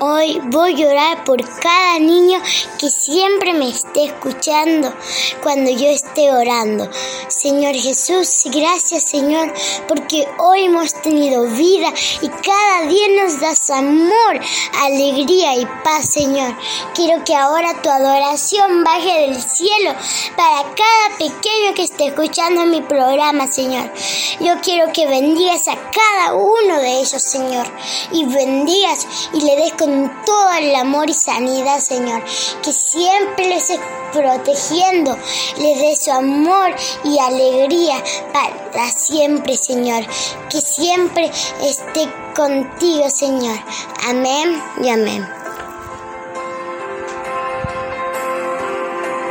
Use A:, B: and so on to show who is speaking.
A: Hoy voy a orar por cada niño que siempre me esté escuchando cuando yo esté orando. Señor Jesús, gracias Señor, porque hoy hemos tenido vida y cada día nos das amor, alegría y paz, Señor. Quiero que ahora tu adoración baje del cielo para cada pequeño que esté escuchando mi programa, Señor. Yo quiero que bendigas a cada uno de ellos, Señor, y bendigas y le des con todo el amor y sanidad, Señor. Que siempre les esté protegiendo, les dé su amor y alegría para siempre, Señor. Que siempre esté contigo, Señor. Amén y amén.